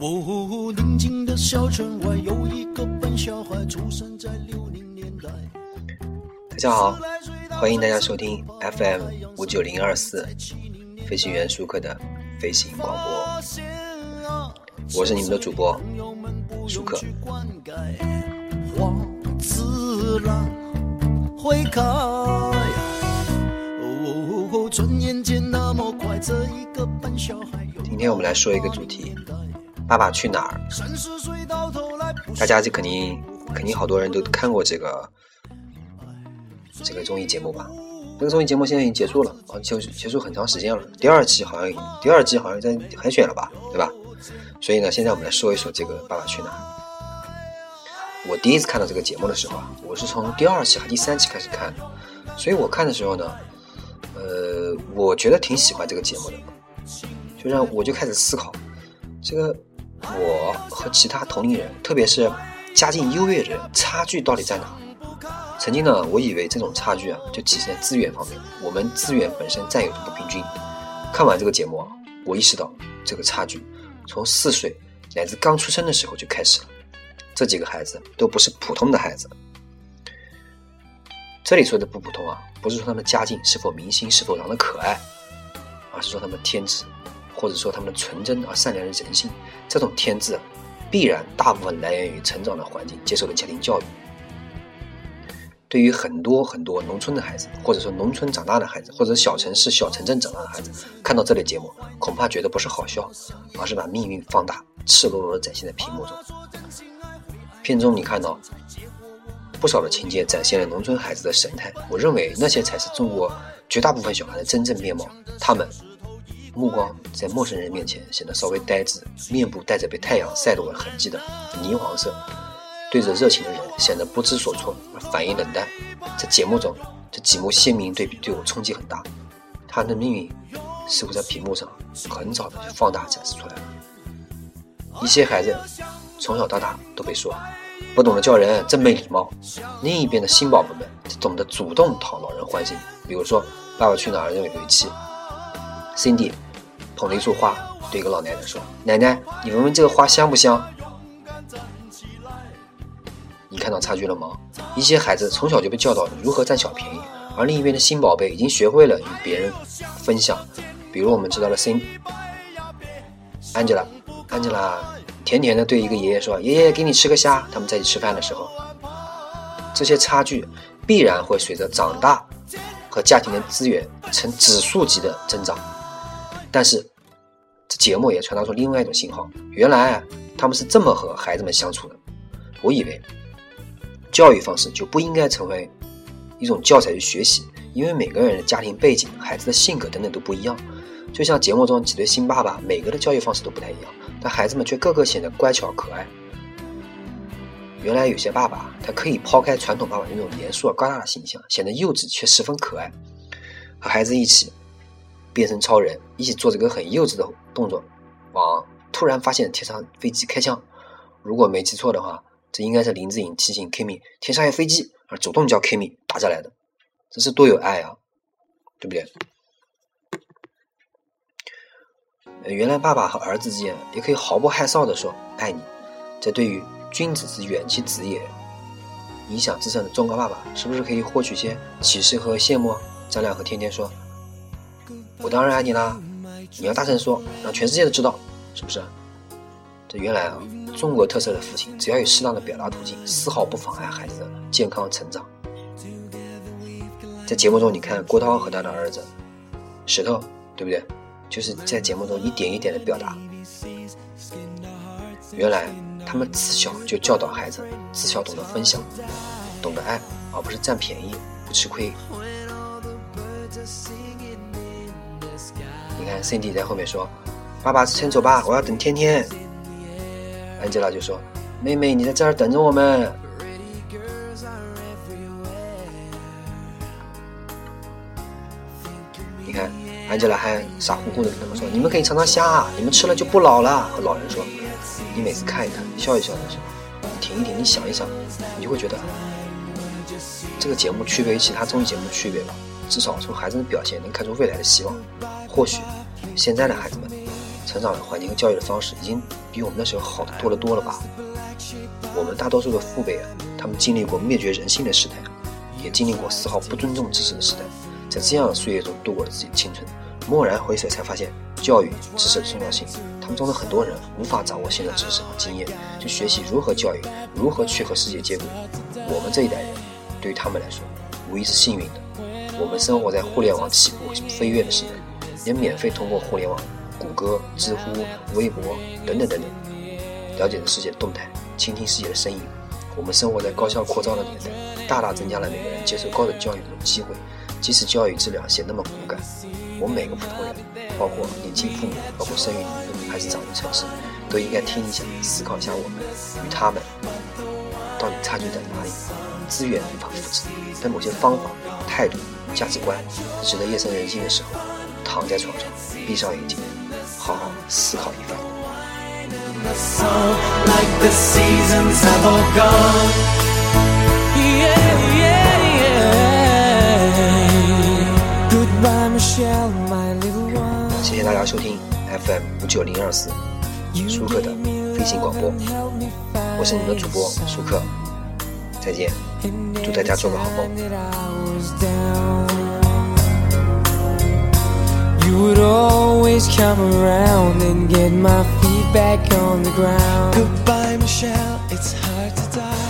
哦，宁静的小村外有一个笨小孩，出生在六零年代。大家好，欢迎大家收听 FM 五九零二四飞行员舒克的飞行广播，我是你们的主播舒克。转眼间那么快，这一个小孩。今天我们来说一个主题，爸爸去哪儿？大家就肯定肯定好多人都看过这个这个综艺节目吧？这个综艺节目现在已经结束了啊，就结束很长时间了。第二期好像第二季好像在海选了吧，对吧？所以呢，现在我们来说一说这个《爸爸去哪儿》。我第一次看到这个节目的时候啊，我是从第二期还第三期开始看的，所以我看的时候呢。呃，我觉得挺喜欢这个节目的，就让我就开始思考，这个我和其他同龄人，特别是家境优越的人，差距到底在哪？曾经呢，我以为这种差距啊，就体现在资源方面，我们资源本身占有的不平均。看完这个节目啊，我意识到这个差距从四岁乃至刚出生的时候就开始了，这几个孩子都不是普通的孩子。这里说的不普通啊，不是说他们家境是否明星是否长得可爱，而是说他们天资，或者说他们的纯真而善良的人性。这种天资，必然大部分来源于成长的环境、接受的家庭教育。对于很多很多农村的孩子，或者说农村长大的孩子，或者小城市、小城镇长大的孩子，看到这类节目，恐怕觉得不是好笑，而是把命运放大、赤裸裸的展现在屏幕中。片中你看到。不少的情节展现了农村孩子的神态，我认为那些才是中国绝大部分小孩的真正面貌。他们目光在陌生人面前显得稍微呆滞，面部带着被太阳晒过的痕迹的泥黄色，对着热情的人显得不知所措，反应冷淡。在节目中，这几幕鲜明对比对我冲击很大。他的命运似乎在屏幕上很早的就放大展示出来了。一些孩子从小到大都被说。不懂得叫人，真没礼貌。另一边的新宝宝们懂得主动讨老人欢心。比如说，《爸爸去哪儿》有一期，Cindy 捧了一束花，对一个老奶奶说：“奶奶，你闻闻这个花香不香？”你看到差距了吗？一些孩子从小就被教导如何占小便宜，而另一边的新宝贝已经学会了与别人分享。比如我们知道了 sin angela angela。甜甜的对一个爷爷说：“爷爷，给你吃个虾。”他们在一起吃饭的时候，这些差距必然会随着长大和家庭的资源呈指数级的增长。但是，这节目也传达出另外一种信号：原来啊他们是这么和孩子们相处的。我以为，教育方式就不应该成为一种教材去学习，因为每个人的家庭背景、孩子的性格等等都不一样。就像节目中几对新爸爸，每个的教育方式都不太一样。但孩子们却个个显得乖巧可爱。原来有些爸爸，他可以抛开传统爸爸那种严肃而高大的形象，显得幼稚却十分可爱，和孩子一起变身超人，一起做这个很幼稚的动作，往突然发现天上飞机开枪。如果没记错的话，这应该是林志颖提醒 Kimi 天上有飞机，而主动叫 Kimi 打下来的。这是多有爱啊，对不对？原来爸爸和儿子之间也可以毫不害臊的说爱你，这对于君子之远其子也，影响至深的忠告爸爸是不是可以获取些启示和羡慕？张亮和天天说：“我当然爱你啦，你要大声说，让全世界都知道，是不是？”这原来啊，中国特色的父亲只要有适当的表达途径，丝毫不妨碍孩子的健康成长。在节目中，你看郭涛和他的儿子石头，对不对？就是在节目中一点一点的表达，原来他们自小就教导孩子，自小懂得分享，懂得爱，而不是占便宜不吃亏。你看，Cindy 在后面说：“爸爸先走吧，我要等天天。”Angela 就说：“妹妹，你在这儿等着我们。”你看。安吉拉还傻乎乎的跟他们说：“你们可以尝尝虾，你们吃了就不老了。”老人说：“你每次看一看，笑一笑的时候，停一停，你想一想，你就会觉得这个节目区别于其他综艺节目的区别吧。至少从孩子的表现能看出未来的希望。或许现在的孩子们成长的环境和教育的方式已经比我们那时候好的多了多了吧。”我们大多数的父辈啊，他们经历过灭绝人性的时代，也经历过丝毫不尊重知识的时代，在这样的岁月中度过了自己的青春。蓦然回首，才发现教育知识的重要性。他们中的很多人无法掌握新的知识和经验，去学习如何教育，如何去和世界接轨。我们这一代人，对于他们来说，无疑是幸运的。我们生活在互联网起步飞跃的时代，也免费通过互联网、谷歌、知乎、微博等等等等，了解着世界的动态，倾听世界的声音。我们生活在高校扩招的年代，大大增加了每个人接受高等教育的机会，即使教育质量显那么骨感。我们每个普通人，包括年轻父母，包括生育女人，还是长于城市，都应该听一下，思考一下我们与他们到底差距在哪里。资源无法复制，但某些方法、态度、价值观，值得夜深人静的时候，躺在床上，闭上眼睛，好好思考一番。谢谢大家收听 FM 五九零二四舒克的飞行广播，我是你们的主播舒克，再见，祝大家做个好梦。You would always come around and get my feet back on the ground. Goodbye, Michelle, it's hard to die.